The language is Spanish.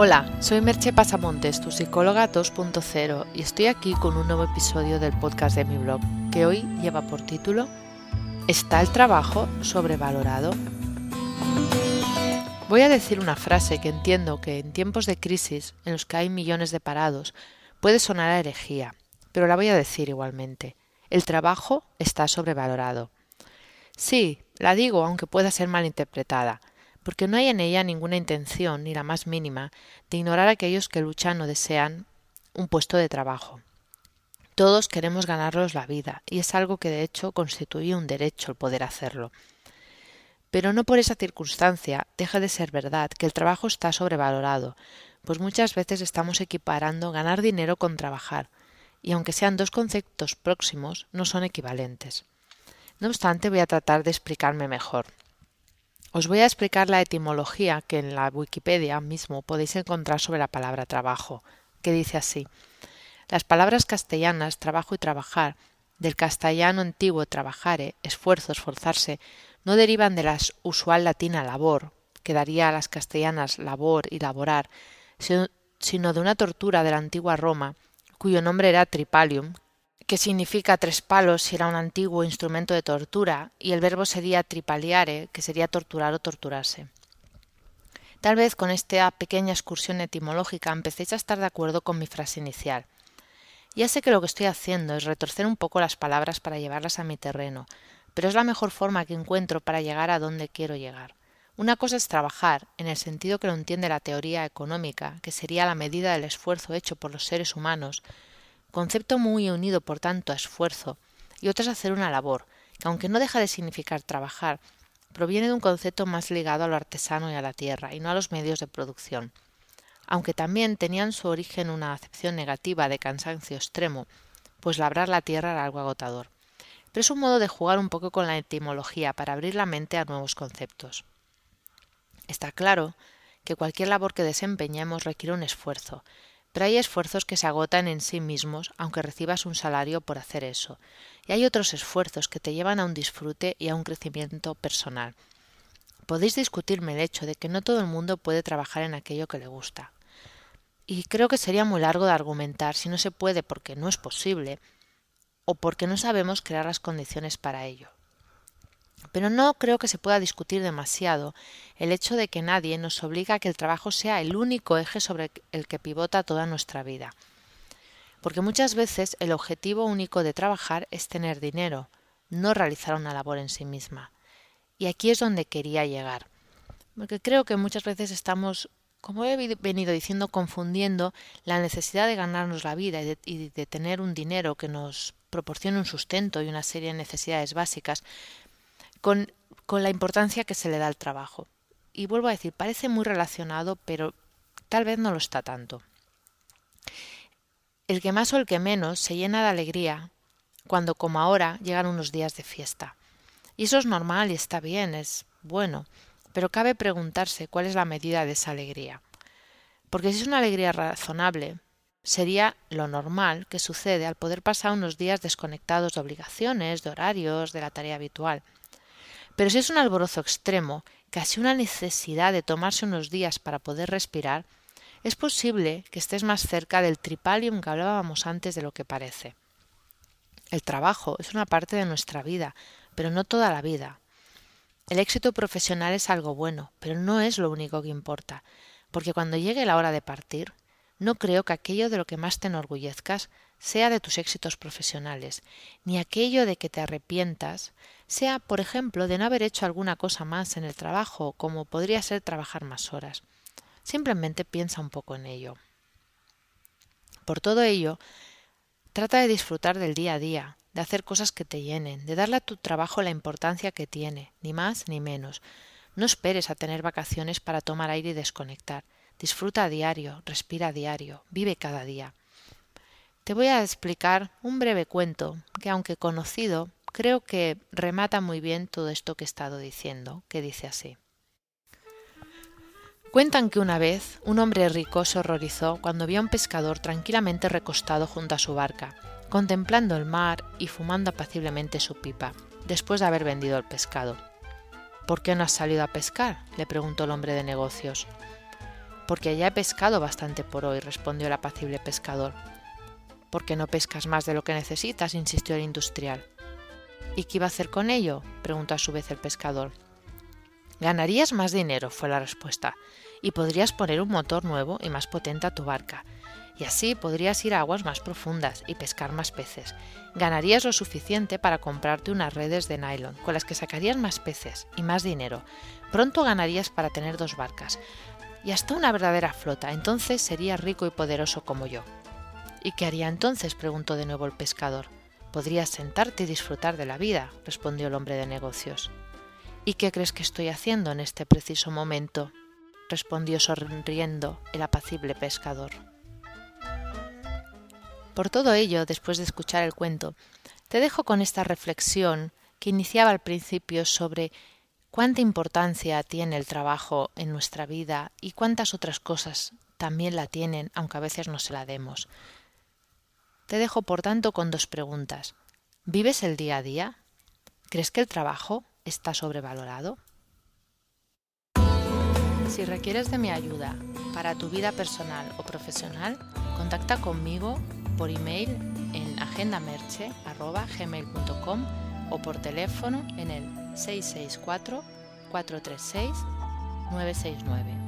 Hola, soy Merche Pasamontes, tu psicóloga 2.0, y estoy aquí con un nuevo episodio del podcast de mi blog, que hoy lleva por título ¿Está el trabajo sobrevalorado? Voy a decir una frase que entiendo que en tiempos de crisis, en los que hay millones de parados, puede sonar a herejía, pero la voy a decir igualmente. El trabajo está sobrevalorado. Sí, la digo aunque pueda ser malinterpretada, porque no hay en ella ninguna intención, ni la más mínima, de ignorar a aquellos que luchan o desean un puesto de trabajo. Todos queremos ganarnos la vida, y es algo que de hecho constituye un derecho el poder hacerlo. Pero no por esa circunstancia deja de ser verdad que el trabajo está sobrevalorado, pues muchas veces estamos equiparando ganar dinero con trabajar, y aunque sean dos conceptos próximos, no son equivalentes. No obstante, voy a tratar de explicarme mejor. Os voy a explicar la etimología que en la Wikipedia mismo podéis encontrar sobre la palabra trabajo, que dice así. Las palabras castellanas trabajo y trabajar, del castellano antiguo trabajare, esfuerzo, esforzarse, no derivan de la usual latina labor, que daría a las castellanas labor y laborar, sino de una tortura de la antigua Roma, cuyo nombre era tripalium, que significa tres palos y era un antiguo instrumento de tortura, y el verbo sería tripaliare, que sería torturar o torturarse. Tal vez con esta pequeña excursión etimológica empecéis a estar de acuerdo con mi frase inicial. Ya sé que lo que estoy haciendo es retorcer un poco las palabras para llevarlas a mi terreno, pero es la mejor forma que encuentro para llegar a donde quiero llegar. Una cosa es trabajar, en el sentido que lo entiende la teoría económica, que sería la medida del esfuerzo hecho por los seres humanos, concepto muy unido por tanto a esfuerzo, y otra es hacer una labor, que aunque no deja de significar trabajar, proviene de un concepto más ligado a lo artesano y a la tierra, y no a los medios de producción. Aunque también tenían su origen una acepción negativa de cansancio extremo, pues labrar la tierra era algo agotador. Pero es un modo de jugar un poco con la etimología para abrir la mente a nuevos conceptos. Está claro que cualquier labor que desempeñemos requiere un esfuerzo, hay esfuerzos que se agotan en sí mismos, aunque recibas un salario por hacer eso, y hay otros esfuerzos que te llevan a un disfrute y a un crecimiento personal. Podéis discutirme el hecho de que no todo el mundo puede trabajar en aquello que le gusta. Y creo que sería muy largo de argumentar si no se puede porque no es posible o porque no sabemos crear las condiciones para ello. Pero no creo que se pueda discutir demasiado el hecho de que nadie nos obliga a que el trabajo sea el único eje sobre el que pivota toda nuestra vida. Porque muchas veces el objetivo único de trabajar es tener dinero, no realizar una labor en sí misma. Y aquí es donde quería llegar. Porque creo que muchas veces estamos, como he venido diciendo, confundiendo la necesidad de ganarnos la vida y de, y de tener un dinero que nos proporcione un sustento y una serie de necesidades básicas con, con la importancia que se le da al trabajo. Y vuelvo a decir, parece muy relacionado, pero tal vez no lo está tanto. El que más o el que menos se llena de alegría cuando, como ahora, llegan unos días de fiesta. Y eso es normal y está bien, es bueno, pero cabe preguntarse cuál es la medida de esa alegría. Porque si es una alegría razonable, sería lo normal que sucede al poder pasar unos días desconectados de obligaciones, de horarios, de la tarea habitual. Pero si es un alborozo extremo, casi una necesidad de tomarse unos días para poder respirar, es posible que estés más cerca del tripalium que hablábamos antes de lo que parece. El trabajo es una parte de nuestra vida, pero no toda la vida. El éxito profesional es algo bueno, pero no es lo único que importa, porque cuando llegue la hora de partir, no creo que aquello de lo que más te enorgullezcas sea de tus éxitos profesionales, ni aquello de que te arrepientas sea, por ejemplo, de no haber hecho alguna cosa más en el trabajo, como podría ser trabajar más horas. Simplemente piensa un poco en ello. Por todo ello, trata de disfrutar del día a día, de hacer cosas que te llenen, de darle a tu trabajo la importancia que tiene, ni más ni menos. No esperes a tener vacaciones para tomar aire y desconectar. Disfruta a diario, respira a diario, vive cada día. Te voy a explicar un breve cuento que, aunque conocido, creo que remata muy bien todo esto que he estado diciendo, que dice así. Cuentan que una vez un hombre rico se horrorizó cuando vio a un pescador tranquilamente recostado junto a su barca, contemplando el mar y fumando apaciblemente su pipa, después de haber vendido el pescado. ¿Por qué no has salido a pescar? le preguntó el hombre de negocios. Porque ya he pescado bastante por hoy, respondió el apacible pescador. ¿Por qué no pescas más de lo que necesitas? insistió el industrial. ¿Y qué iba a hacer con ello? preguntó a su vez el pescador. Ganarías más dinero, fue la respuesta, y podrías poner un motor nuevo y más potente a tu barca, y así podrías ir a aguas más profundas y pescar más peces. Ganarías lo suficiente para comprarte unas redes de nylon, con las que sacarías más peces y más dinero. Pronto ganarías para tener dos barcas, y hasta una verdadera flota, entonces serías rico y poderoso como yo. ¿Y qué haría entonces? preguntó de nuevo el pescador. Podrías sentarte y disfrutar de la vida, respondió el hombre de negocios. ¿Y qué crees que estoy haciendo en este preciso momento? respondió sonriendo el apacible pescador. Por todo ello, después de escuchar el cuento, te dejo con esta reflexión que iniciaba al principio sobre cuánta importancia tiene el trabajo en nuestra vida y cuántas otras cosas también la tienen, aunque a veces no se la demos. Te dejo, por tanto, con dos preguntas. ¿Vives el día a día? ¿Crees que el trabajo está sobrevalorado? Si requieres de mi ayuda para tu vida personal o profesional, contacta conmigo por email en agendamerche.gmail.com o por teléfono en el 664-436-969.